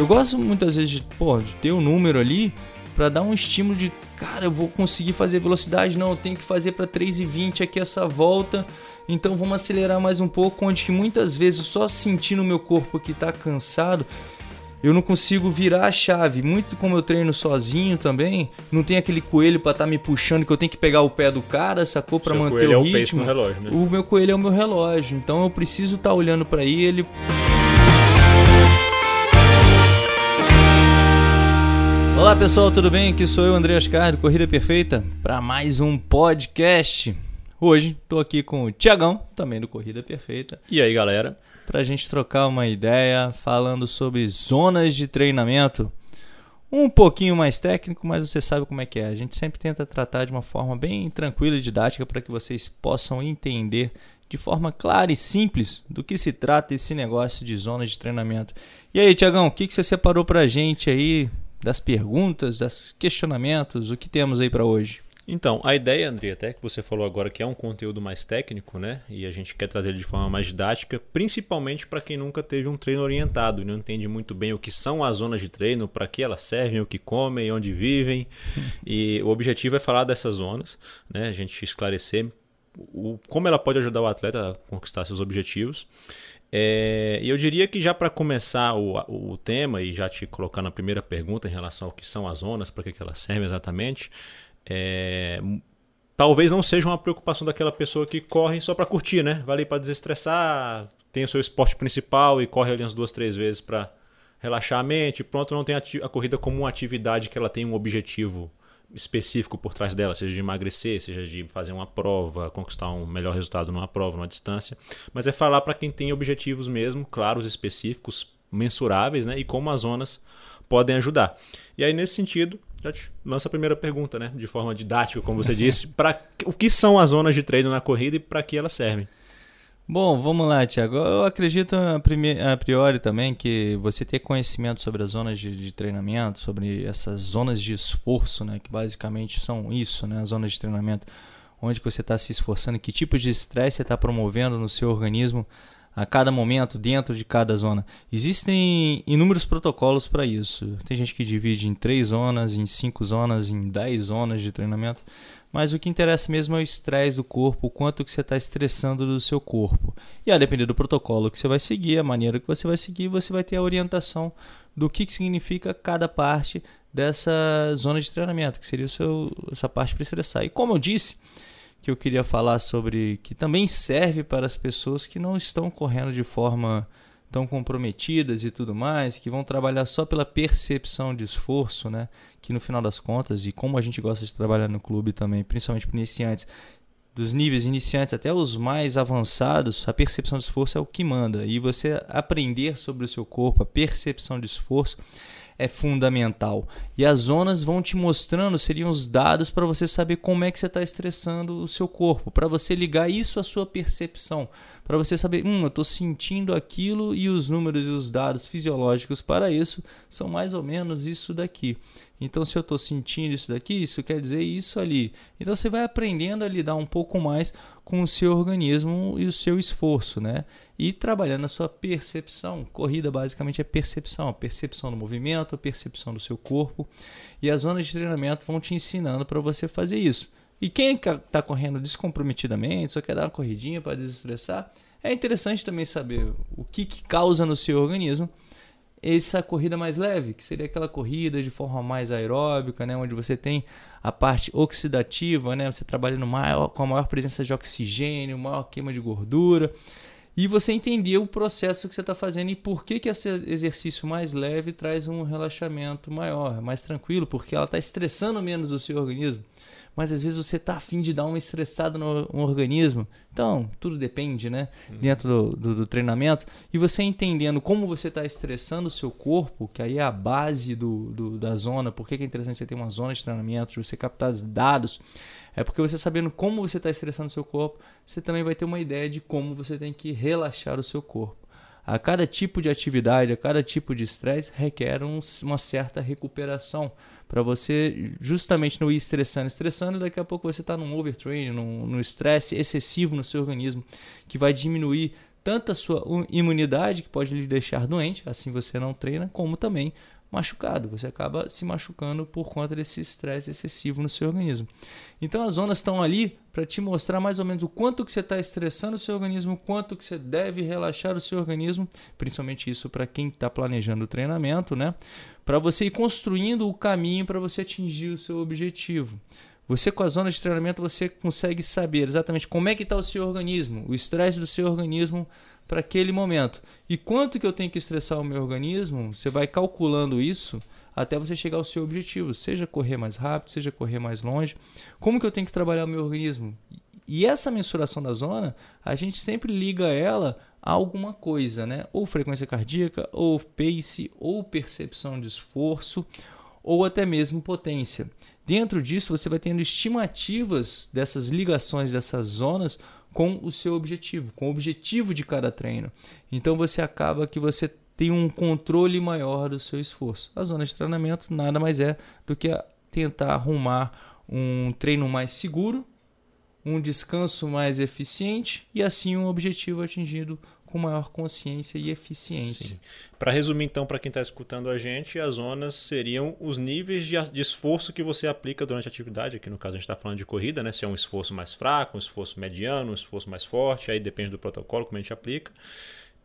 Eu gosto muitas vezes de, pô, de ter um número ali para dar um estímulo de, cara, eu vou conseguir fazer velocidade, não, eu tenho que fazer para 3,20 aqui essa volta. Então vamos acelerar mais um pouco, onde que muitas vezes só sentindo o meu corpo que está cansado, eu não consigo virar a chave. Muito como eu treino sozinho também, não tem aquele coelho para estar tá me puxando que eu tenho que pegar o pé do cara, sacou para manter o, o ritmo. É o, relógio, né? o meu coelho é o meu relógio, então eu preciso estar tá olhando para ele. Olá pessoal, tudo bem? Aqui sou eu, André Ascar, do Corrida Perfeita, para mais um podcast. Hoje estou aqui com o Tiagão, também do Corrida Perfeita. E aí galera? Para a gente trocar uma ideia falando sobre zonas de treinamento. Um pouquinho mais técnico, mas você sabe como é que é. A gente sempre tenta tratar de uma forma bem tranquila e didática para que vocês possam entender de forma clara e simples do que se trata esse negócio de zonas de treinamento. E aí, Tiagão, o que, que você separou para a gente aí das perguntas, dos questionamentos, o que temos aí para hoje? Então, a ideia, André, até que você falou agora que é um conteúdo mais técnico, né? E a gente quer trazer ele de forma mais didática, principalmente para quem nunca teve um treino orientado e não entende muito bem o que são as zonas de treino, para que elas servem, o que comem, onde vivem. E o objetivo é falar dessas zonas, né? A gente esclarecer o, como ela pode ajudar o atleta a conquistar seus objetivos. É, e eu diria que já para começar o, o tema e já te colocar na primeira pergunta em relação ao que são as zonas, para que, que elas servem exatamente, é, talvez não seja uma preocupação daquela pessoa que corre só para curtir, né? Vai ali para desestressar, tem o seu esporte principal e corre ali umas duas, três vezes para relaxar a mente, pronto, não tem a, a corrida como uma atividade que ela tem um objetivo específico por trás dela, seja de emagrecer, seja de fazer uma prova, conquistar um melhor resultado numa prova, numa distância, mas é falar para quem tem objetivos mesmo, claros, específicos, mensuráveis, né? E como as zonas podem ajudar. E aí nesse sentido, já te lança a primeira pergunta, né? De forma didática, como você disse, para o que são as zonas de treino na corrida e para que elas servem? Bom, vamos lá, Tiago. Eu acredito a priori também que você ter conhecimento sobre as zonas de, de, treinamento, sobre essas zonas de esforço, né, que basicamente são isso, né, as zonas de treinamento, onde você está se esforçando, que tipo de estresse você está promovendo no seu organismo a cada momento dentro de cada zona. Existem inúmeros protocolos para isso. Tem gente que divide em três zonas, em cinco zonas, em dez zonas de treinamento. Mas o que interessa mesmo é o estresse do corpo, o quanto que você está estressando do seu corpo. E a depender do protocolo que você vai seguir, a maneira que você vai seguir, você vai ter a orientação do que, que significa cada parte dessa zona de treinamento, que seria seu, essa parte para estressar. E como eu disse, que eu queria falar sobre que também serve para as pessoas que não estão correndo de forma tão comprometidas e tudo mais, que vão trabalhar só pela percepção de esforço, né? Que no final das contas, e como a gente gosta de trabalhar no clube também, principalmente para iniciantes, dos níveis iniciantes até os mais avançados, a percepção de esforço é o que manda. E você aprender sobre o seu corpo, a percepção de esforço, é fundamental. E as zonas vão te mostrando, seriam os dados para você saber como é que você está estressando o seu corpo, para você ligar isso à sua percepção, para você saber, hum, eu estou sentindo aquilo e os números e os dados fisiológicos para isso são mais ou menos isso daqui. Então, se eu estou sentindo isso daqui, isso quer dizer isso ali. Então, você vai aprendendo a lidar um pouco mais com o seu organismo e o seu esforço, né? E trabalhando a sua percepção. Corrida basicamente é percepção, a percepção do movimento, a percepção do seu corpo. E as zonas de treinamento vão te ensinando para você fazer isso. E quem está correndo descomprometidamente, só quer dar uma corridinha para desestressar, é interessante também saber o que, que causa no seu organismo essa corrida mais leve, que seria aquela corrida de forma mais aeróbica, né, onde você tem a parte oxidativa, né, você trabalhando maior, com a maior presença de oxigênio, maior queima de gordura, e você entender o processo que você está fazendo e por que, que esse exercício mais leve traz um relaxamento maior, mais tranquilo, porque ela está estressando menos o seu organismo mas às vezes você tá afim de dar uma estressada no, no organismo. Então, tudo depende, né? Uhum. Dentro do, do, do, treinamento. E você entendendo como você está estressando o seu corpo, que aí é a base do, do da zona, por que é interessante você ter uma zona de treinamento, você captar dados, é porque você sabendo como você está estressando o seu corpo, você também vai ter uma ideia de como você tem que relaxar o seu corpo. A cada tipo de atividade, a cada tipo de estresse requer um, uma certa recuperação para você justamente não ir estressando, estressando e daqui a pouco você está num overtraining, num estresse excessivo no seu organismo que vai diminuir tanto a sua imunidade, que pode lhe deixar doente, assim você não treina, como também machucado. Você acaba se machucando por conta desse estresse excessivo no seu organismo. Então as zonas estão ali para te mostrar mais ou menos o quanto que você está estressando o seu organismo, o quanto que você deve relaxar o seu organismo, principalmente isso para quem está planejando o treinamento, né? Para você ir construindo o caminho para você atingir o seu objetivo. Você com a zona de treinamento você consegue saber exatamente como é que está o seu organismo, o estresse do seu organismo para aquele momento. E quanto que eu tenho que estressar o meu organismo? Você vai calculando isso até você chegar ao seu objetivo, seja correr mais rápido, seja correr mais longe. Como que eu tenho que trabalhar o meu organismo? E essa mensuração da zona, a gente sempre liga ela a alguma coisa, né? Ou frequência cardíaca, ou pace, ou percepção de esforço, ou até mesmo potência. Dentro disso, você vai tendo estimativas dessas ligações dessas zonas com o seu objetivo, com o objetivo de cada treino. Então você acaba que você tem um controle maior do seu esforço. A zona de treinamento nada mais é do que tentar arrumar um treino mais seguro, um descanso mais eficiente e assim um objetivo atingido com maior consciência e eficiência. Para resumir, então, para quem está escutando a gente, as zonas seriam os níveis de, esforço que você aplica durante a atividade. Aqui no caso a gente está falando de corrida, né? Se é um esforço mais fraco, um esforço mediano, um esforço mais forte, aí depende do protocolo como a gente aplica.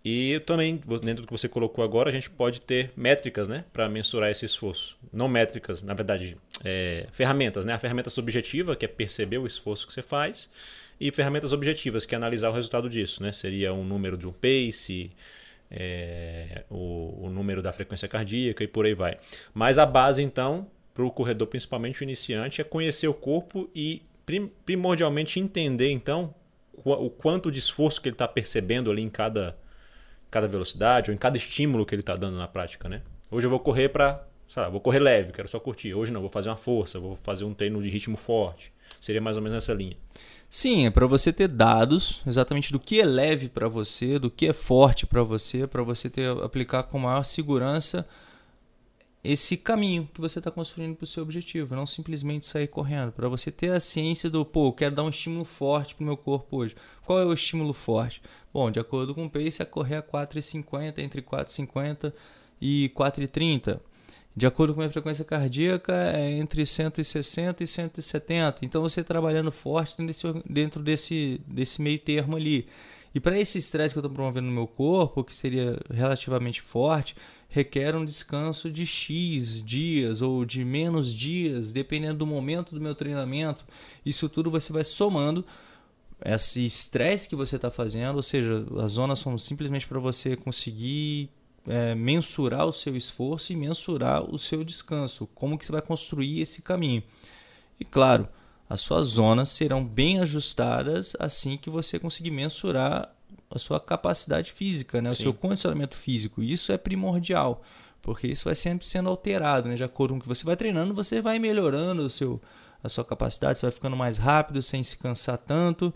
E também, dentro do que você colocou agora, a gente pode ter métricas né, para mensurar esse esforço. Não métricas, na verdade, é, ferramentas. Né? A ferramenta subjetiva, que é perceber o esforço que você faz, e ferramentas objetivas, que é analisar o resultado disso. Né? Seria um número de um pace, é, o, o, número da frequência cardíaca e por aí vai. Mas a base, então, para o corredor, principalmente o iniciante, é conhecer o corpo e prim, primordialmente entender, então, o, quanto de esforço que ele está percebendo ali em cada, cada velocidade ou em cada estímulo que ele está dando na prática. Né? Hoje eu vou correr para. Vou correr leve, quero só curtir. Hoje não, vou fazer uma força, vou fazer um treino de ritmo forte. Seria mais ou menos nessa linha. Sim, é para você ter dados exatamente do que é leve para você, do que é forte para você, para você ter aplicar com maior segurança esse caminho que você está construindo para o seu objetivo, não simplesmente sair correndo. Para você ter a ciência do, pô, eu quero dar um estímulo forte para o meu corpo hoje. Qual é o estímulo forte? Bom, de acordo com o pace, é correr a 4,50, entre 4,50 e 4,30. De acordo com a minha frequência cardíaca, é entre 160 e 170. Então você trabalhando forte dentro desse, desse meio termo ali. E para esse estresse que eu estou promovendo no meu corpo, que seria relativamente forte, requer um descanso de X dias ou de menos dias, dependendo do momento do meu treinamento. Isso tudo você vai somando esse estresse que você está fazendo, ou seja, as zonas são simplesmente para você conseguir é, mensurar o seu esforço e mensurar o seu descanso, como que você vai construir esse caminho. E claro, as suas zonas serão bem ajustadas assim que você conseguir mensurar a sua capacidade física, né? o seu condicionamento físico. Isso é primordial, porque isso vai sempre sendo alterado, né? de acordo com o que você vai treinando, você vai melhorando o seu, a sua capacidade, você vai ficando mais rápido sem se cansar tanto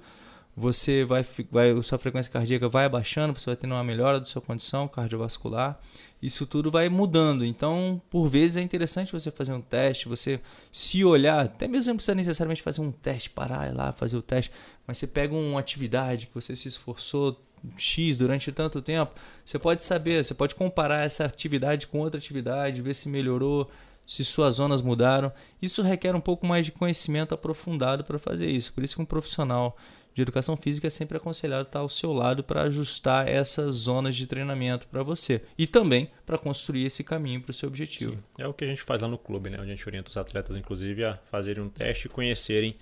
você vai, vai a sua frequência cardíaca vai abaixando, você vai tendo uma melhora da sua condição cardiovascular. Isso tudo vai mudando. Então, por vezes é interessante você fazer um teste, você se olhar, até mesmo não precisa necessariamente fazer um teste, parar lá, fazer o teste, mas você pega uma atividade que você se esforçou X durante tanto tempo, você pode saber, você pode comparar essa atividade com outra atividade, ver se melhorou, se suas zonas mudaram. Isso requer um pouco mais de conhecimento aprofundado para fazer isso. Por isso que um profissional de educação física é sempre aconselhado estar ao seu lado para ajustar essas zonas de treinamento para você e também para construir esse caminho para o seu objetivo. Sim. É o que a gente faz lá no clube, né? onde a gente orienta os atletas, inclusive, a fazerem um teste e conhecerem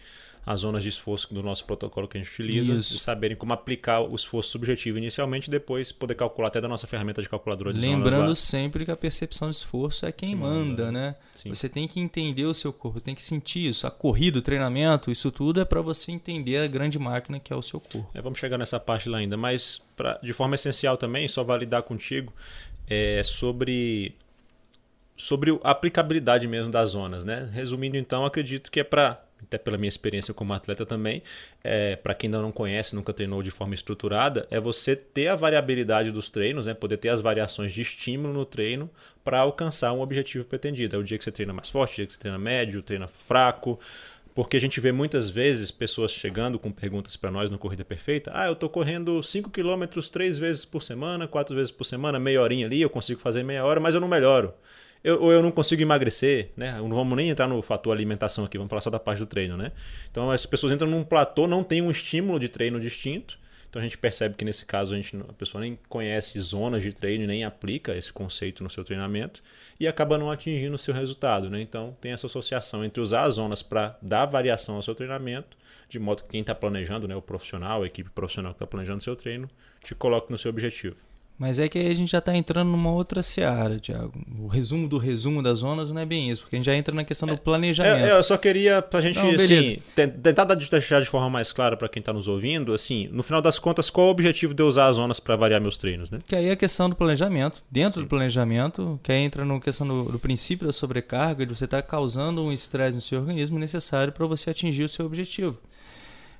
as zonas de esforço do nosso protocolo que a gente utiliza, Isso. e saberem como aplicar o esforço subjetivo inicialmente, depois poder calcular até da nossa ferramenta de calculadora de Lembrando sempre que a percepção de esforço é quem, manda, manda, né? Sim. Você tem que entender o seu corpo, tem que sentir isso. A corrida, o treinamento, isso tudo é para você entender a grande máquina que é o seu corpo. É, vamos chegar nessa parte lá ainda, mas pra, de forma essencial também, só validar contigo, é sobre sobre a aplicabilidade mesmo das zonas, né? Resumindo então, acredito que é para até pela minha experiência como atleta também, é, para quem ainda não conhece, nunca treinou de forma estruturada, é você ter a variabilidade dos treinos, né? poder ter as variações de estímulo no treino para alcançar um objetivo pretendido. É o dia que você treina mais forte, o dia que você treina médio, treina fraco, Porque a gente vê muitas vezes pessoas chegando com perguntas para nós no Corrida Perfeita. Ah, eu estou correndo 5 km três vezes por semana, quatro vezes por semana, meia horinha ali, eu consigo fazer meia hora, mas eu não melhoro. Eu, ou eu não consigo emagrecer, né? Não vamos nem entrar no fator alimentação aqui, vamos falar só da parte do treino, né? Então as pessoas entram num platô, não tem um estímulo de treino distinto então a gente percebe que nesse caso a, gente, a pessoa nem conhece zonas de treino, nem aplica esse conceito no seu treinamento e acaba não atingindo o seu resultado. Né? Então tem essa associação entre usar as zonas para dar variação ao seu treinamento, de modo que quem está planejando, né, o profissional, a equipe profissional que está planejando o seu treino, te coloque no seu objetivo. Mas é que aí a gente já está entrando numa outra seara, Tiago. O resumo do resumo das zonas não é bem isso, porque a gente já entra na questão do é, planejamento. É, eu só queria, para a gente não, assim, tentar deixar de forma mais clara para quem está nos ouvindo, assim, no final das contas, qual é o objetivo de eu usar as zonas para variar meus treinos? Né? Que aí é a questão do planejamento. Dentro Sim. do planejamento, que aí entra na questão do, do, princípio da sobrecarga, de você estar tá causando um estresse no seu organismo necessário para você atingir o seu objetivo.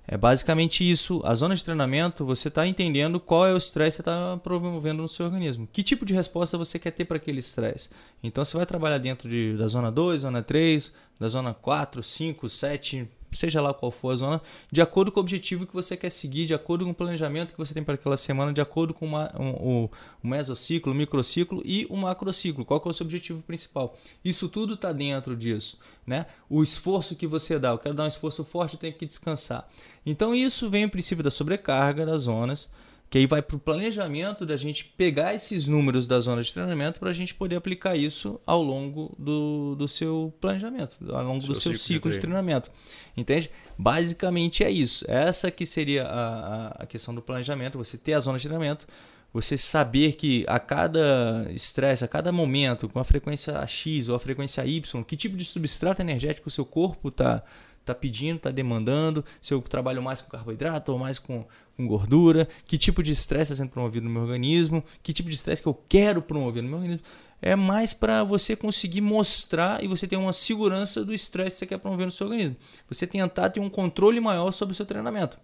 É basicamente isso. A zona de treinamento, você está entendendo qual é o estresse que você está promovendo no seu organismo. Que tipo de resposta você quer ter para aquele estresse. Então você vai trabalhar dentro de, da zona 2, zona 3, da zona 4, 5, 7, seja lá qual for a zona, de acordo com o objetivo que você quer seguir, de acordo com o planejamento que você tem para aquela semana, de acordo com uma, um, o, o mesociclo, o microciclo e o macrociclo. Qual é o seu objetivo principal? Isso tudo está dentro disso. Né? O esforço que você dá, eu quero dar um esforço forte, eu tenho que descansar. Então isso vem o princípio da sobrecarga das zonas, que aí vai para o planejamento da gente pegar esses números da zona de treinamento para a gente poder aplicar isso ao longo do, do seu planejamento, ao longo seu do seu ciclo, ciclo de, treinamento. Entende? Basicamente é isso. Essa que seria a, a questão do planejamento, você ter a zona de treinamento, você saber que a cada estresse, a cada momento, com a frequência X ou a frequência Y, que tipo de substrato energético o seu corpo está tá pedindo, está demandando, se eu trabalho mais com carboidrato ou mais com, com gordura, que tipo de estresse está sendo promovido no meu organismo, que tipo de estresse que eu quero promover no meu organismo. É mais para você conseguir mostrar e você ter uma segurança do estresse que você quer promover no seu organismo. Você tentar ter um controle maior sobre o seu treinamento.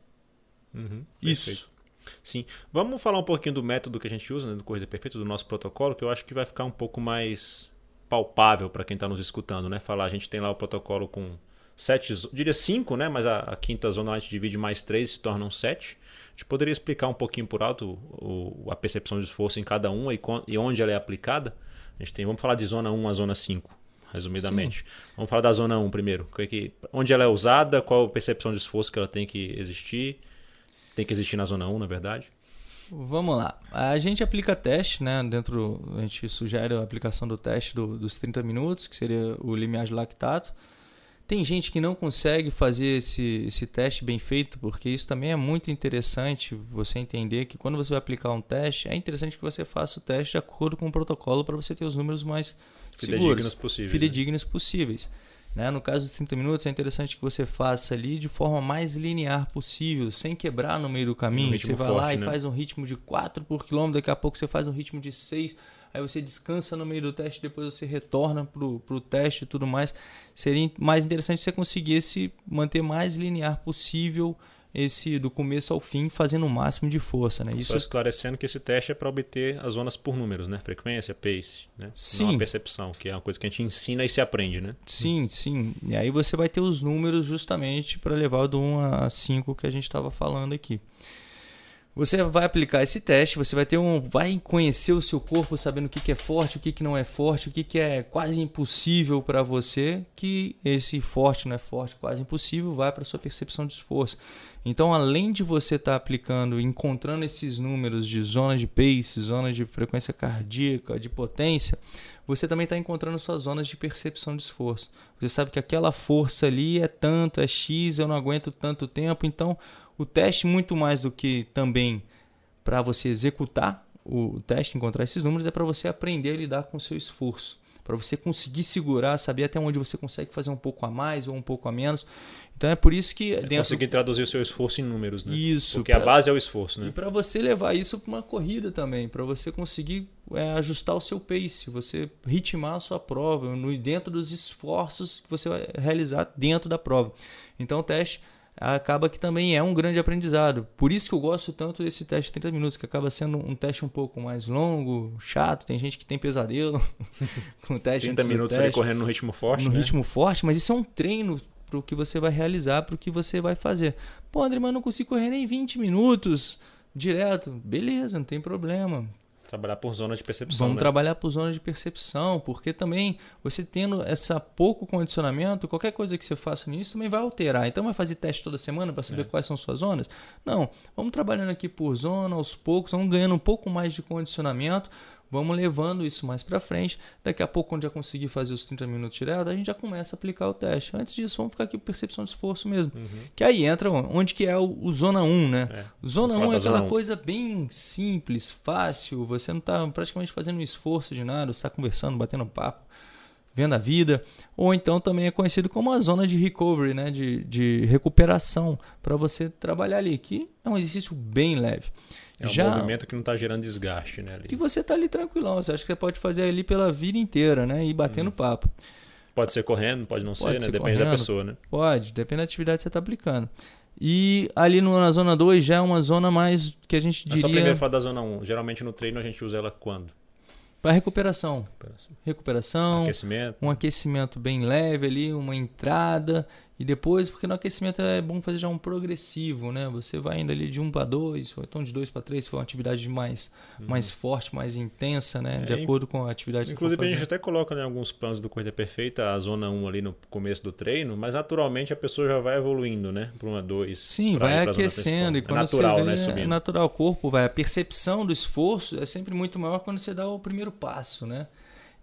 Uhum, Isso. Sim. Vamos falar um pouquinho do método que a gente usa né, do Corrida Perfeita, do nosso protocolo, que eu acho que vai ficar um pouco mais palpável para quem está nos escutando, né? Falar, a gente tem lá o protocolo com sete, diria cinco, né? Mas a, a, quinta zona a gente divide mais três se tornam sete. A gente poderia explicar um pouquinho por alto o, a percepção de esforço em cada uma e, e, onde ela é aplicada. A gente tem, vamos falar de zona 1 a zona 5, resumidamente. Sim. Vamos falar da zona 1 primeiro. É onde ela é usada, qual a percepção de esforço que ela tem que existir. Tem que existir na zona 1, na verdade. Vamos lá. A gente aplica teste, né? Dentro, a gente sugere a aplicação do teste do, dos 30 minutos, que seria o limiar de lactato. Tem gente que não consegue fazer esse, esse teste bem feito, porque isso também é muito interessante você entender que quando você vai aplicar um teste, é interessante que você faça o teste de acordo com o protocolo para você ter os números mais fidedignos seguros, possíveis. Né? Fidedignos né? possíveis. Né? No caso dos 30 minutos, é interessante que você faça ali de forma mais linear possível, sem quebrar no meio do caminho. Um você vai forte, lá e né? faz um ritmo de 4 por quilômetro, daqui a pouco você faz um ritmo de 6 aí você descansa no meio do teste, depois você retorna para o teste e tudo mais. Seria mais interessante você conseguisse manter mais linear possível esse do começo ao fim, fazendo o máximo de força. Né? Isso Só esclarecendo que esse teste é para obter as zonas por números, né? Frequência, pace, né? Sim. Não a percepção, que é uma coisa que a gente ensina e se aprende, né? Sim, sim. E aí você vai ter os números justamente para levar do 1 a 5 que a gente estava falando aqui. Você vai aplicar esse teste, você vai ter um, vai conhecer o seu corpo, sabendo o que, que é forte, o que, que não é forte, o que, que é quase impossível para você, que esse forte não é forte, quase impossível, vai para sua percepção de esforço. Então, além de você estar tá aplicando, encontrando esses números de zonas de pace, zonas de frequência cardíaca, de potência, você também está encontrando suas zonas de percepção de esforço. Você sabe que aquela força ali é tanto, é X, eu não aguento tanto tempo, então o teste, muito mais do que também para você executar o teste, encontrar esses números, é para você aprender a lidar com o seu esforço. Para você conseguir segurar, saber até onde você consegue fazer um pouco a mais ou um pouco a menos. Então é por isso que. É dentro... Conseguir traduzir o seu esforço em números, né? Isso. Porque pra... a base é o esforço, né? E para você levar isso para uma corrida também, para você conseguir é, ajustar o seu pace, você ritmar a sua prova, no, dentro dos esforços que você vai realizar dentro da prova. Então o teste acaba que também é um grande aprendizado. Por isso que eu gosto tanto desse teste de 30 minutos, que acaba sendo um teste um pouco mais longo, chato. Tem gente que tem pesadelo com o teste. 30 minutos teste, ali correndo no ritmo forte. No né? ritmo forte, mas isso é um treino para o que você vai realizar, para o que você vai fazer. Pô, André, mas eu não consigo correr nem 20 minutos direto. Beleza, não tem problema. Trabalhar por zona de percepção. Vamos né? trabalhar por zona de percepção, porque também você tendo essa pouco condicionamento, qualquer coisa que você faça nisso também vai alterar. Então vai fazer teste toda semana para saber é. quais são suas zonas? Não, vamos trabalhando aqui por zona, aos poucos, vamos ganhando um pouco mais de condicionamento Vamos levando isso mais para frente. Daqui a pouco, quando já conseguir fazer os 30 minutos direto, a gente já começa a aplicar o teste. Antes disso, vamos ficar aqui com percepção de esforço mesmo. Uhum. Que aí entra onde que é o, o zona 1, né? É. Zona 1 é aquela coisa bem simples, fácil. Você não está praticamente fazendo um esforço de nada, você está conversando, batendo papo vendo a vida, ou então também é conhecido como a zona de recovery, né? de, de recuperação, para você trabalhar ali, que é um exercício bem leve. É um Já, movimento que não está gerando desgaste, né? Ali. Que você está ali tranquilão. Você acha que você pode fazer ali pela vida inteira, né? E batendo hum. papo. Pode ser correndo, pode não pode ser, né? Depende correndo, da pessoa, né? Pode, depende da atividade que você está aplicando. E ali no, na zona 2 já é uma zona mais que a gente diria... É só primeiro falar da zona 1. Um. Geralmente no treino a gente usa ela quando? Para recuperação. recuperação. Recuperação. Aquecimento. Um aquecimento bem leve ali, uma entrada e depois, porque no aquecimento é bom fazer já um progressivo, né? Você vai indo ali de 1 para 2, ou então de 2 para 3, se for uma atividade mais, uhum. mais forte, mais intensa, né? É, de acordo com a atividade Inclusive, que você a gente até coloca em né, alguns planos do Corrida Perfeita a zona 1 ali no começo do treino, mas naturalmente a pessoa já vai evoluindo, né? Para uma 2. Sim, vai aquecendo. E quando é natural, você vê, né? Subindo. É natural, o corpo vai. A percepção do esforço é sempre muito maior quando você dá o primeiro passo, né?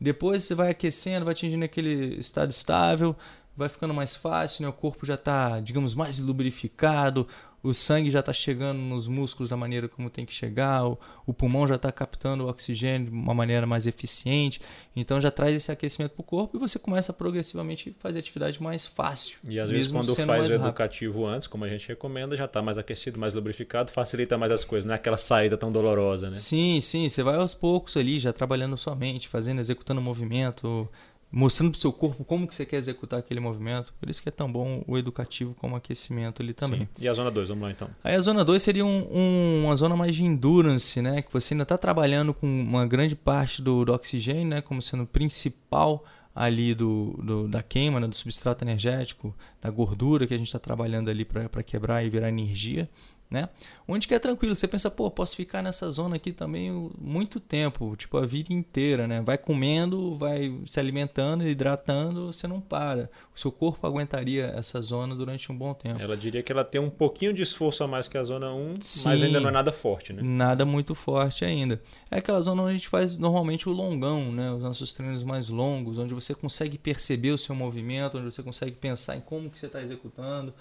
Depois você vai aquecendo, vai atingindo aquele estado estável, vai ficando mais fácil, né? o corpo já está, digamos, mais lubrificado, o sangue já está chegando nos músculos da maneira como tem que chegar, o, o pulmão já está captando o oxigênio de uma maneira mais eficiente, então já traz esse aquecimento para o corpo e você começa a progressivamente fazer atividade mais fácil. E às vezes quando faz o educativo rápido. antes, como a gente recomenda, já está mais aquecido, mais lubrificado, facilita mais as coisas, não é aquela saída tão dolorosa, né? Sim, sim, você vai aos poucos ali, já trabalhando sua mente, fazendo, executando movimento, mostrando para o seu corpo como que você quer executar aquele movimento. Por isso que é tão bom o educativo como o aquecimento ali também. Sim. E a zona 2, vamos lá então. Aí a zona 2 seria um, um, uma zona mais de endurance, né? Que você ainda está trabalhando com uma grande parte do, do oxigênio, né? Como sendo principal ali do, do da queima, né? do substrato energético, da gordura que a gente está trabalhando ali para quebrar e virar energia né? Onde que é tranquilo, você pensa, pô, posso ficar nessa zona aqui também muito tempo, tipo a vida inteira, né? Vai comendo, vai se alimentando, hidratando, você não para. O seu corpo aguentaria essa zona durante um bom tempo. Ela diria que ela tem um pouquinho de esforço a mais que a zona 1, Sim, mas ainda não é nada forte, né? Nada muito forte ainda. É aquela zona onde a gente faz normalmente o longão, né? Os nossos treinos mais longos, onde você consegue perceber o seu movimento, onde você consegue pensar em como que você está executando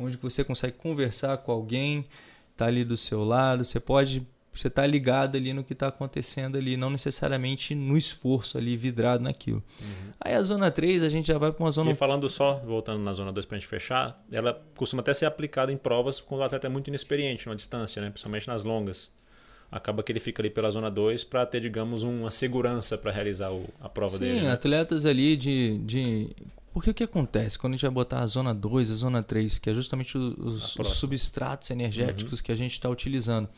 onde você consegue conversar com alguém, tá ali do seu lado, você pode você está ligado ali no que está acontecendo ali, não necessariamente no esforço ali, vidrado naquilo. Uhum. Aí a zona 3, a gente já vai para uma zona. E falando só, voltando na zona 2 para a gente fechar, ela costuma até ser aplicada em provas quando o atleta é muito inexperiente na distância, né? principalmente nas longas. Acaba que ele fica ali pela zona 2 para ter, digamos, uma segurança para realizar o, a prova Sim, dele. Sim, né? atletas ali de, de porque o que acontece quando a gente vai botar a zona 2 a zona 3, que é justamente os, os substratos energéticos uhum. que a gente está utilizando?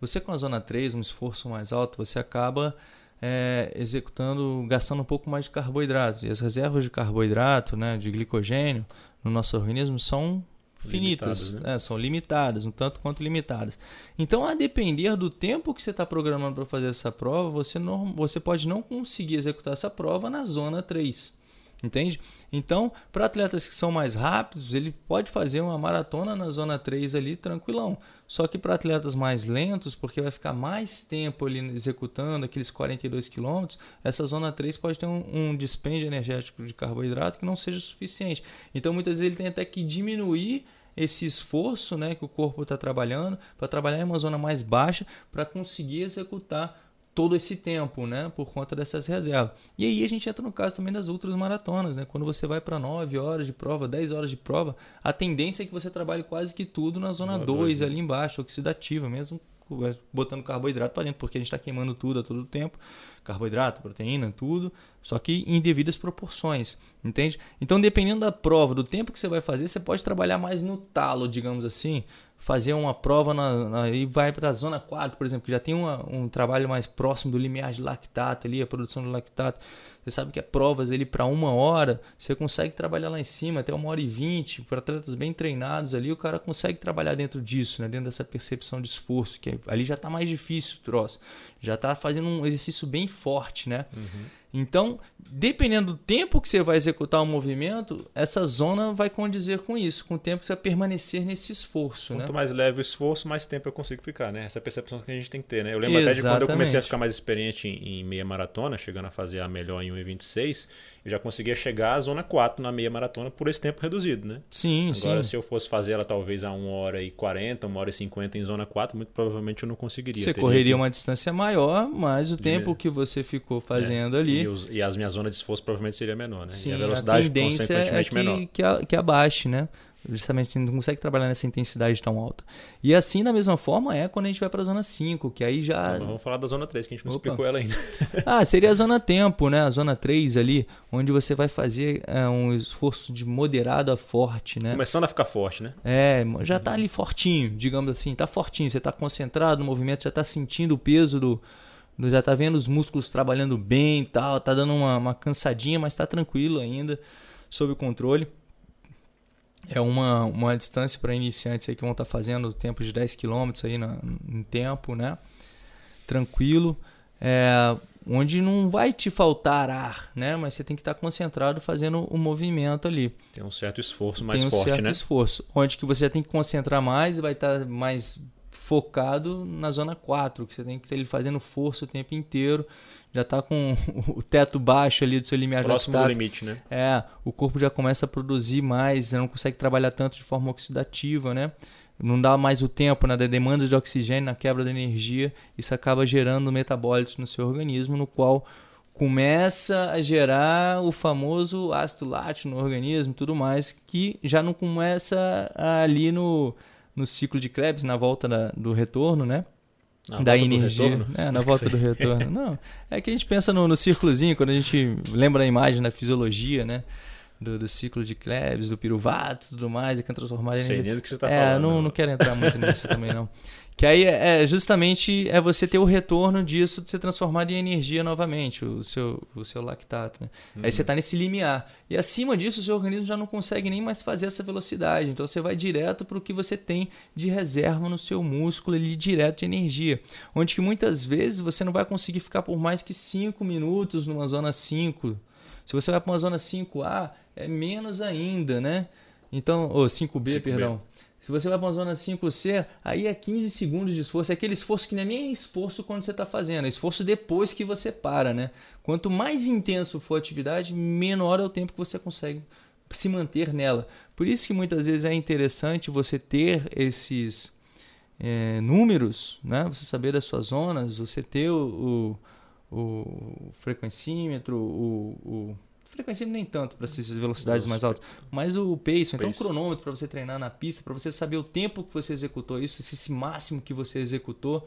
Você com a zona 3, um esforço mais alto, você acaba é, executando, gastando um pouco mais de carboidrato. E as reservas de carboidrato, né, de glicogênio no nosso organismo são finitas, né? é, são limitadas, um tanto quanto limitadas. Então, a depender do tempo que você está programando para fazer essa prova, você, não, você pode não conseguir executar essa prova na zona 3. Entende? Então, para atletas que são mais rápidos, ele pode fazer uma maratona na zona 3 ali tranquilão. Só que para atletas mais lentos, porque vai ficar mais tempo ali executando aqueles 42 quilômetros, essa zona 3 pode ter um, um dispêndio energético de carboidrato que não seja suficiente. Então, muitas vezes ele tem até que diminuir esse esforço né, que o corpo está trabalhando para trabalhar em uma zona mais baixa para conseguir executar todo esse tempo, né, por conta dessas reservas. E aí a gente entra no caso também das outras maratonas, né? Quando você vai para 9 horas de prova, 10 horas de prova, a tendência é que você trabalhe quase que tudo na zona 2 né? ali embaixo, oxidativa, mesmo botando carboidrato para dentro, porque a gente está queimando tudo a todo tempo, carboidrato, proteína, tudo, só que em devidas proporções, entende? Então, dependendo da prova, do tempo que você vai fazer, você pode trabalhar mais no talo, digamos assim, fazer uma prova na, na, e vai para a zona 4, por exemplo, que já tem uma, um trabalho mais próximo do limiar de lactato ali, a produção de lactato. Você sabe que é provas ali para uma hora, você consegue trabalhar lá em cima até uma hora e vinte, para atletas bem treinados ali, o cara consegue trabalhar dentro disso, né? dentro dessa percepção de esforço, que ali já está mais difícil o troço. Já está fazendo um exercício bem forte, né? Uhum. Então, dependendo do tempo que você vai executar o movimento, essa zona vai condizer com isso, com o tempo que você vai permanecer nesse esforço. Quanto né? mais leve o esforço, mais tempo eu consigo ficar, né? Essa é a percepção que a gente tem que ter, né? Eu lembro Exatamente. até de quando eu comecei a ficar mais experiente em, em meia maratona, chegando a fazer a melhor em 1,26, eu já conseguia chegar à zona 4 na meia maratona por esse tempo reduzido, né? Sim, Agora, sim. se eu fosse fazer ela talvez a 1 hora e 40, 1 hora e 50 em zona 4, muito provavelmente eu não conseguiria. Você correria que... uma distância maior, mas o tempo que você ficou fazendo é. ali. E, os, e, as minhas zonas de esforço provavelmente seria menor, né? Sim, e a velocidade a tendência é que, menor. Que, a, que abaixe, né? Justamente não consegue trabalhar nessa intensidade tão alta. E assim, da mesma forma, é quando a gente vai para a zona 5, que aí já. Então, vamos falar da zona 3, que a gente não Opa. explicou ela ainda. ah, seria a zona tempo, né? A zona 3 ali, onde você vai fazer é, um esforço de moderado a forte, né? Começando a ficar forte, né? É, já tá ali fortinho, digamos assim, tá fortinho. Você tá concentrado no movimento, já tá sentindo o peso do. já tá vendo os músculos trabalhando bem e tal, tá dando uma, uma cansadinha, mas tá tranquilo ainda, sob o controle é uma, uma distância para iniciantes aí que vão estar tá fazendo tempo de 10 km aí na, em tempo, né? Tranquilo. É, onde não vai te faltar ar, né? Mas você tem que estar tá concentrado fazendo o movimento ali. Tem um certo esforço mais tem um forte, certo né? esforço. Onde que você já tem que concentrar mais e vai estar tá mais focado na zona 4, que você tem que ter ele fazendo força o tempo inteiro já está com o teto baixo ali do seu limiar Próximo do limite, né? É, o corpo já começa a produzir mais, não consegue trabalhar tanto de forma oxidativa, né? Não dá mais o tempo na né, demanda de oxigênio, na quebra da energia, isso acaba gerando metabólitos no seu organismo, no qual começa a gerar o famoso ácido lático no organismo e tudo mais, que já não começa ali no, no ciclo de Krebs, na volta da, do retorno, né? Na da energia. É, na volta do retorno. Não, é que a gente pensa no, no círculozinho, quando a gente lembra a imagem da fisiologia, né? Do, do ciclo de Krebs, do piruvato e tudo mais, e que é transformado em energia. Sei nem do que você está é, falando. Não, não quero entrar muito nisso também, não. Que aí é, é, justamente é você ter o retorno disso de ser transformado em energia novamente, o seu, o seu lactato. Né? Uhum. Aí você está nesse limiar. E acima disso, o seu organismo já não consegue nem mais fazer essa velocidade. Então você vai direto para o que você tem de reserva no seu músculo ali, direto de energia. Onde que muitas vezes você não vai conseguir ficar por mais que 5 minutos numa zona 5. Se você vai para uma zona 5A, é menos ainda, né? Então, ou 5B, 5B. perdão. Se você vai para uma zona 5C, aí é 15 segundos de esforço. É aquele esforço que é nem esforço quando você está fazendo, é esforço depois que você para, né? Quanto mais intenso for a atividade, menor é o tempo que você consegue se manter nela. Por isso que muitas vezes é interessante você ter esses é, números, né? Você saber das suas zonas, você ter o, o, o frequencímetro, o, o frequência nem tanto para essas velocidades mais altas, mas o pace, então o cronômetro para você treinar na pista, para você saber o tempo que você executou isso, esse máximo que você executou,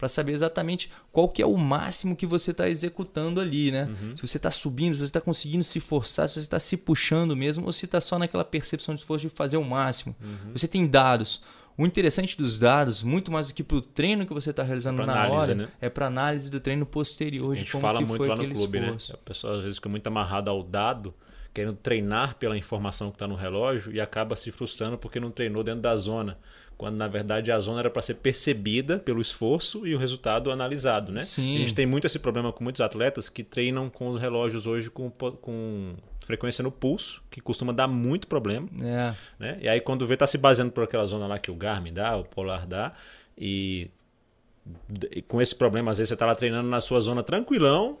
para saber exatamente qual que é o máximo que você está executando ali, né? Uhum. Se você está subindo, se você está conseguindo se forçar, se você está se puxando mesmo, ou se está só naquela percepção de esforço de fazer o máximo. Uhum. Você tem dados. O interessante dos dados, muito mais do que para o treino que você está realizando é na análise, hora, né? é para análise do treino posterior de como que foi aquele clube, né? esforço. Né? A pessoa às vezes fica muito amarrada ao dado, querendo treinar pela informação que está no relógio e acaba se frustrando porque não treinou dentro da zona. Quando na verdade a zona era para ser percebida pelo esforço e o resultado analisado, né? Sim. A gente tem muito esse problema com muitos atletas que treinam com os relógios hoje com, com frequência no pulso, que costuma dar muito problema. É. Né? E aí quando vê, tá se baseando por aquela zona lá que o Garmin dá, o Polar dá, e com esse problema, às vezes você está lá treinando na sua zona tranquilão,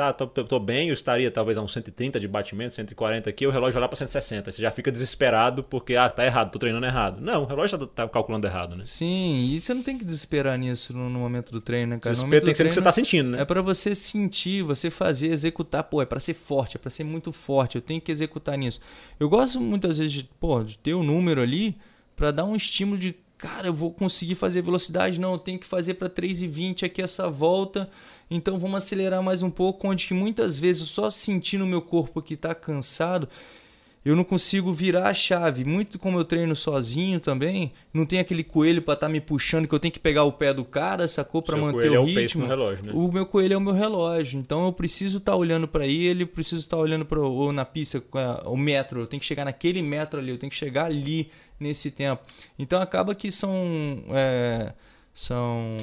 tá, tô, tô, bem, eu estaria talvez a uns 130 de batimento, 140 aqui, o relógio vai lá para 160. Você já fica desesperado porque, ah, tá errado, tô treinando errado. Não, o relógio tá, tá calculando errado, né? Sim, e você não tem que desesperar nisso no, no momento do treino, né, cara? Desespero tem que ser o que você tá sentindo, né? É para você sentir, você fazer, executar. Pô, é para ser forte, é para ser muito forte, eu tenho que executar nisso. Eu gosto muitas vezes de, pô, de ter o um número ali para dar um estímulo de cara, eu vou conseguir fazer velocidade, não, eu tenho que fazer para 3,20 aqui essa volta então vamos acelerar mais um pouco, onde que muitas vezes só sentindo o meu corpo que está cansado, eu não consigo virar a chave. Muito como eu treino sozinho também, não tem aquele coelho para estar tá me puxando que eu tenho que pegar o pé do cara, sacou para manter o, é o ritmo. O, relógio, né? o meu coelho é o meu relógio, então eu preciso estar tá olhando para ele, preciso estar tá olhando para ou na pista o metro, eu tenho que chegar naquele metro ali, eu tenho que chegar ali nesse tempo. Então acaba que são é, são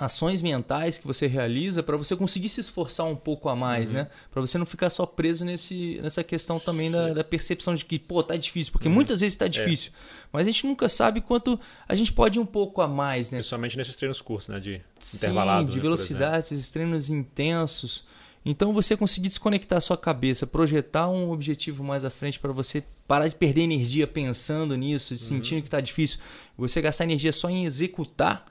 ações mentais que você realiza para você conseguir se esforçar um pouco a mais, uhum. né? Para você não ficar só preso nesse, nessa questão também da, da, percepção de que, pô, tá difícil, porque uhum. muitas vezes tá é. difícil. É. Mas a gente nunca sabe quanto a gente pode ir um pouco a mais, né? Principalmente nesses treinos curtos, né? De Sim, intervalado. de né, velocidade, esses treinos intensos. Então você conseguir desconectar a sua cabeça, projetar um objetivo mais à frente para você parar de perder energia pensando nisso, uhum. sentindo que está difícil, você gastar energia só em executar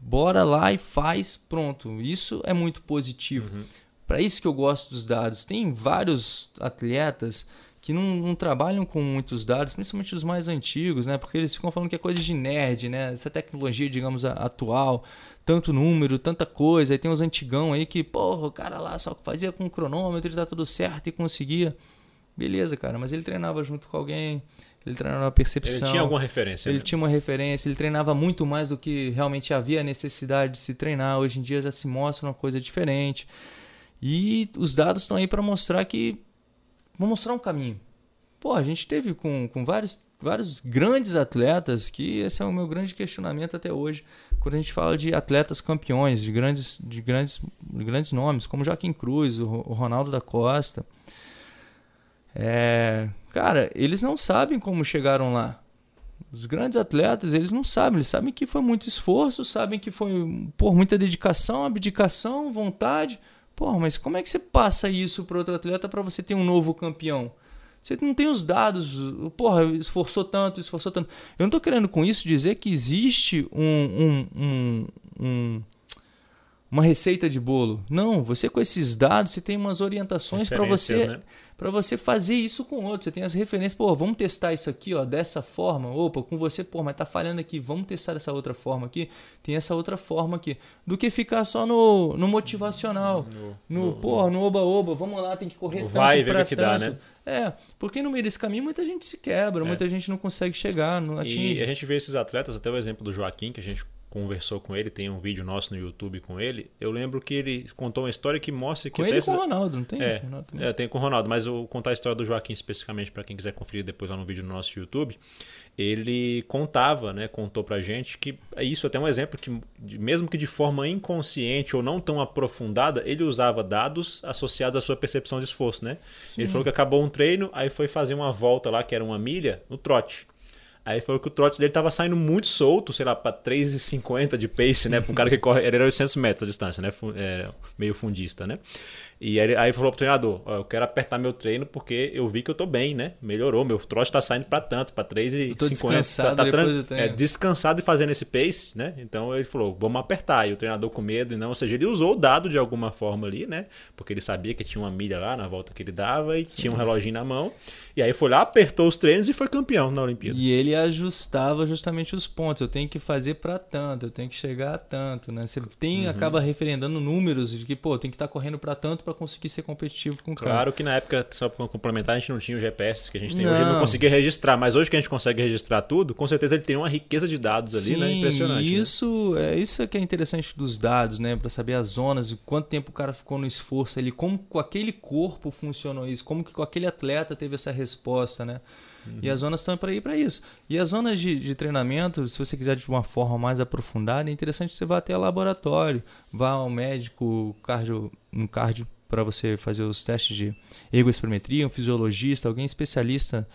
Bora lá e faz, pronto. Isso é muito positivo. Uhum. Para isso que eu gosto dos dados. Tem vários atletas que não, não, trabalham com muitos dados, principalmente os mais antigos, né? Porque eles ficam falando que é coisa de nerd, né? Essa tecnologia, digamos, atual, tanto número, tanta coisa. Aí tem os antigão aí que, porra, o cara lá só fazia com cronômetro e tá tudo certo e conseguia. Beleza, cara, mas ele treinava junto com alguém, ele treinava a percepção. Ele tinha alguma referência. Ele né? tinha uma referência, ele treinava muito mais do que realmente havia necessidade de se treinar. Hoje em dia já se mostra uma coisa diferente. E os dados estão aí para mostrar que. Vão mostrar um caminho. Pô, a gente teve com, com vários, vários grandes atletas, que esse é o meu grande questionamento até hoje, quando a gente fala de atletas campeões, de grandes, de grandes, de grandes nomes, como Joaquim Cruz, o Ronaldo da Costa. É, cara, eles não sabem como chegaram lá. Os grandes atletas, eles não sabem, eles sabem que foi muito esforço, sabem que foi por muita dedicação, abdicação, vontade. Porra, mas como é que você passa isso para outro atleta para você ter um novo campeão? Você não tem os dados, porra, esforçou tanto, esforçou tanto. Eu não estou querendo com isso dizer que existe um, um, um, um uma receita de bolo. Não, você com esses dados, você tem umas orientações para você né? para você fazer isso com outros. Você tem as referências, pô, vamos testar isso aqui, ó, dessa forma. Opa, com você, pô, mas tá falhando aqui, vamos testar essa outra forma aqui. Tem essa outra forma aqui. Do que ficar só no, no motivacional. No, no, pô, no oba-oba, vamos lá, tem que correr tanto vai ver o que dá, né? É, porque no meio desse caminho muita gente se quebra, é. muita gente não consegue chegar, não atinge. E a gente vê esses atletas, até o exemplo do Joaquim, que a gente conversou com ele, tem um vídeo nosso no YouTube com ele. Eu lembro que ele contou uma história que mostra que. Com ele e com o Ronaldo, não tem? É, é, tem com o Ronaldo, mas eu vou contar a história do Joaquim especificamente para quem quiser conferir depois lá no vídeo no nosso YouTube. Ele contava, né, contou pra gente que é isso até um exemplo que, mesmo que de forma inconsciente ou não tão aprofundada, ele usava dados associados à sua percepção de esforço, né? Sim. Ele falou que acabou um treino, aí foi fazer uma volta lá, que era uma milha, no trote. Aí falou que o trote dele tava saindo muito solto, sei lá, pra 3,50 de pace, né? Pra um cara que corre. Era 800 metros a distância, né? É, meio fundista, né? E aí, aí falou pro treinador: eu quero apertar meu treino porque eu vi que eu tô bem, né? Melhorou, meu trote tá saindo para tanto, para 3,50. Descansado tá, tá é, descansado e fazendo esse pace, né? Então ele falou: vamos apertar. E o treinador com medo, e não, ou seja, ele usou o dado de alguma forma ali, né? Porque ele sabia que tinha uma milha lá na volta que ele dava e Sim. tinha um reloginho na mão. E aí foi lá, apertou os treinos e foi campeão na Olimpíada. E ele ajustava justamente os pontos. Eu tenho que fazer para tanto, eu tenho que chegar a tanto, né? Você tem, uhum. acaba referendando números de que, pô, tem que estar tá correndo para tanto para conseguir ser competitivo com o cara. Claro que na época, só para complementar, a gente não tinha o GPS que a gente tem não. hoje, não conseguia registrar, mas hoje que a gente consegue registrar tudo, com certeza ele tem uma riqueza de dados ali, né? Sim, né? Impressionante. Isso, né? é isso é que é interessante dos dados, né? Para saber as zonas, quanto tempo o cara ficou no esforço ali, como com aquele corpo funcionou isso, como que com aquele atleta teve essa resposta, né? Uhum. E as zonas estão para ir para isso. E as zonas de, de, treinamento, se você quiser de uma forma mais aprofundada, é interessante você vá até o laboratório, vá ao médico, cardio, um cardio para você fazer os testes de ergospirometria, um fisiologista, alguém especialista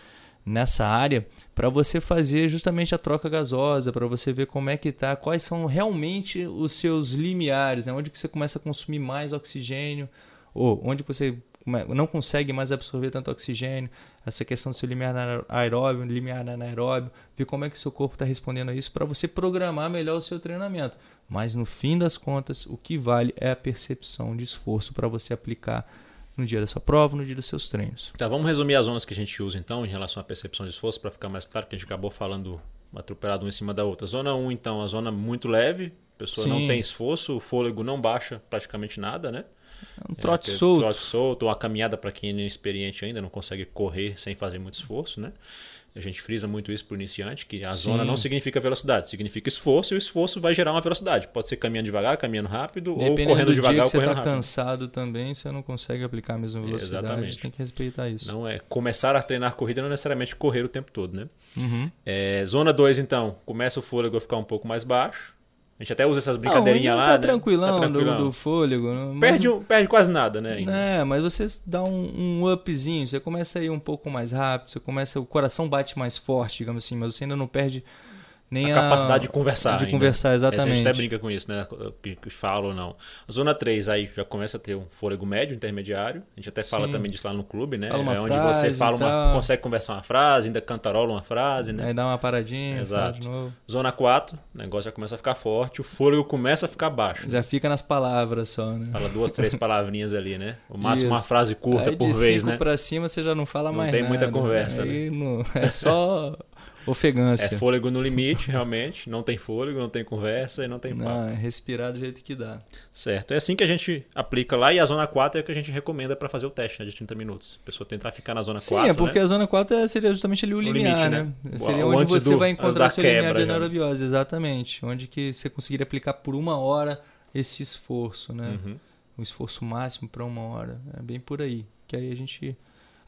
nessa área, para você fazer justamente a troca gasosa, para você ver como é que tá, quais são realmente os seus limiares, né? onde que você começa a consumir mais oxigênio, ou onde você não consegue mais absorver tanto oxigênio, essa questão do seu limiar aeróbio, limiar anaeróbio, ver como é que o seu corpo está respondendo a isso para você programar melhor o seu treinamento. Mas no fim das contas, o que vale é a percepção de esforço para você aplicar no dia da sua prova, no dia dos seus treinos. Tá, vamos resumir as zonas que a gente usa então em relação à percepção de esforço para ficar mais claro que a gente acabou falando atropelado uma em cima da outra. Zona 1, então, a zona muito leve, A pessoa Sim. não tem esforço, o fôlego não baixa praticamente nada, né? É um trote é, solto. Trote solto, ou a caminhada para quem é inexperiente ainda, não consegue correr sem fazer muito esforço, né? A gente frisa muito isso para o iniciante, que a Sim. zona não significa velocidade, significa esforço, e o esforço vai gerar uma velocidade. Pode ser caminhando devagar, caminhando rápido, Dependendo ou correndo do devagar dia que ou correndo você tá cansado também, você não consegue aplicar a mesma velocidade, Exatamente. tem que respeitar isso. Não é começar a treinar corrida não é necessariamente correr o tempo todo, né? Uhum. É, zona 2, então, começa o fôlego a ficar um pouco mais baixo, a gente até usa essas brincadeirinhas lá. Tá, né? tranquilão, tá tranquilão. Do, do fôlego. Mas... Perde, perde quase nada, né? Ainda. É, mas você dá um, um upzinho, você começa a ir um pouco mais rápido, você começa. O coração bate mais forte, digamos assim, mas você ainda não perde nem a, a capacidade de conversar. De ainda. conversar, exatamente. a gente até brinca com isso, né? Que, que fala ou não. Zona 3 aí já começa a ter um fôlego médio, intermediário. A gente até fala Sim. também disso lá no clube, né? Fala é onde você fala uma, consegue conversar uma frase, ainda cantarola uma frase, né? Aí dá uma paradinha, Exato. de. Zona 4, o negócio já começa a ficar forte, o fôlego começa a ficar baixo. Já fica nas palavras só, né? Fala duas, três palavrinhas ali, né? O máximo isso. uma frase curta aí por vez, né? para cima você já não fala não mais nada. Não tem muita conversa, aí né? Não, é só Ofegância. É fôlego no limite, realmente. Não tem fôlego, não tem conversa e não tem papo. Não, é respirar do jeito que dá. Certo. É assim que a gente aplica lá e a zona 4 é a que a gente recomenda para fazer o teste né, de 30 minutos. A pessoa tentar ficar na zona Sim, 4. Sim, é porque né? a zona 4 é, seria justamente ali o, o limiar, limite, né? né? Seria o onde você do, vai encontrar o seu quebra, limiar de anaerobiose, exatamente. Onde que você conseguiria aplicar por uma hora esse esforço, né? Uhum. O esforço máximo para uma hora. É bem por aí. Que aí a gente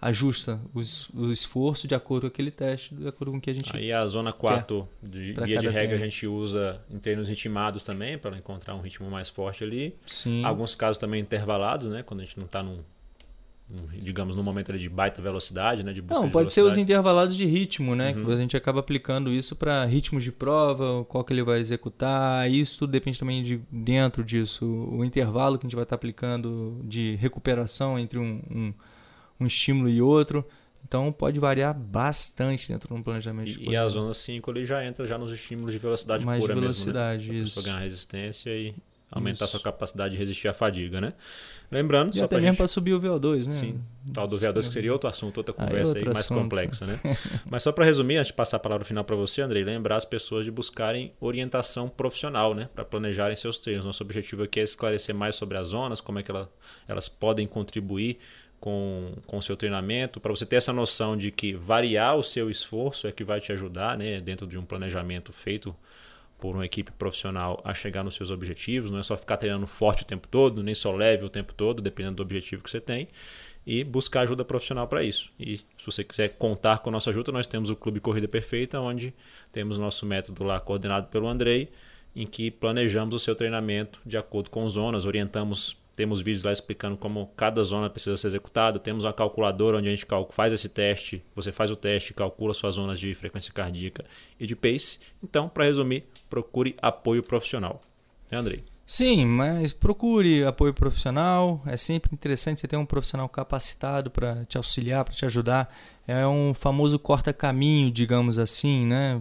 ajusta os, o esforço de acordo com aquele teste, de acordo com o que a gente Aí a zona 4, de, via de regra, treino. a gente usa em treinos ritmados também, para encontrar um ritmo mais forte ali. Sim. Alguns casos também intervalados, né? Quando a gente não está num, digamos, num momento ali de baita velocidade, né? De busca não, de pode ser os intervalados de ritmo, né? Uhum. Que a gente acaba aplicando isso para ritmos de prova, qual que ele vai executar. Isso tudo depende também de dentro disso. O intervalo que a gente vai estar tá aplicando de recuperação entre um, um um estímulo e outro. Então pode variar bastante dentro do planejamento. E, e a zona 5 ali já entra já nos estímulos de velocidade Mais pura de velocidade, mesmo, né? isso. ganhar resistência e aumentar isso. sua capacidade de resistir à fadiga, né? Lembrando, e só até mesmo gente... para subir o VO2, né? Sim, tal do VO2 que seria outro assunto, outra aí conversa aí, mais assunto, complexa, né? Mas só para resumir, antes de passar a palavra final para você, Andrei, lembrar as pessoas de buscarem orientação profissional, né? Para planejarem seus treinos. Nosso objetivo aqui é esclarecer mais sobre as zonas, como é que ela, elas podem contribuir com o seu treinamento, para você ter essa noção de que variar o seu esforço é que vai te ajudar, né, dentro de um planejamento feito por uma equipe profissional a chegar nos seus objetivos, não é só ficar treinando forte o tempo todo, nem só leve o tempo todo, dependendo do objetivo que você tem, e buscar ajuda profissional para isso. E se você quiser contar com a nossa ajuda, nós temos o Clube Corrida Perfeita, onde temos nosso método lá coordenado pelo Andrei, em que planejamos o seu treinamento de acordo com zonas, orientamos temos vídeos lá explicando como cada zona precisa ser executada. Temos uma calculadora onde a gente faz esse teste. Você faz o teste, calcula suas zonas de frequência cardíaca e de pace. Então, para resumir, procure apoio profissional. É, Andrei? Sim, mas procure apoio profissional. É sempre interessante você ter um profissional capacitado para te auxiliar, para te ajudar. É um famoso corta-caminho, digamos assim, né?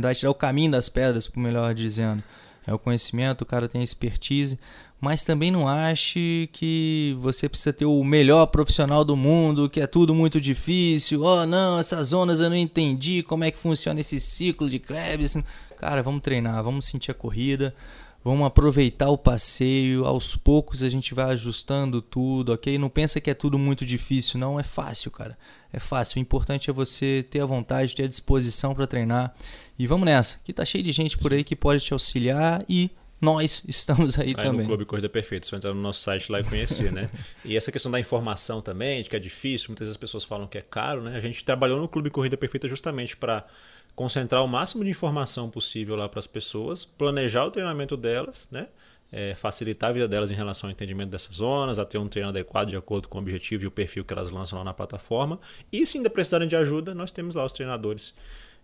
Vai tirar o caminho das pedras, por melhor dizendo. É o conhecimento, o cara tem expertise mas também não ache que você precisa ter o melhor profissional do mundo, que é tudo muito difícil. Oh, não, essas zonas eu não entendi como é que funciona esse ciclo de Krebs. Cara, vamos treinar, vamos sentir a corrida, vamos aproveitar o passeio. Aos poucos a gente vai ajustando tudo, ok? Não pensa que é tudo muito difícil, não. É fácil, cara. É fácil. O importante é você ter a vontade, ter a disposição para treinar. E vamos nessa, que tá cheio de gente por aí que pode te auxiliar e nós estamos aí, aí também. no Clube Corrida Perfeita, só entrar no nosso site lá e conhecer, né? e essa questão da informação também, de que é difícil, muitas vezes as pessoas falam que é caro, né? A gente trabalhou no Clube Corrida Perfeita justamente para concentrar o máximo de informação possível lá para as pessoas, planejar o treinamento delas, né? É, facilitar a vida delas em relação ao entendimento dessas zonas, a ter um treino adequado de acordo com o objetivo e o perfil que elas lançam lá na plataforma. E se ainda precisarem de ajuda, nós temos lá os treinadores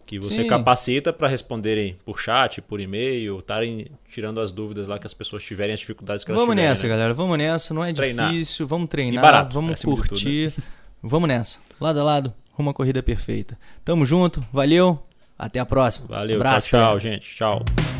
que você Sim. capacita para responderem por chat, por e-mail, estarem tirando as dúvidas lá que as pessoas tiverem, as dificuldades que elas vamos tiverem. Vamos nessa, né? galera. Vamos nessa. Não é treinar. difícil. Vamos treinar. barato, vamos curtir. Tudo, né? Vamos nessa. Lado a lado, uma corrida perfeita. Tamo junto. Valeu. Até a próxima. Valeu. Abraço, tchau, tchau, gente. Tchau.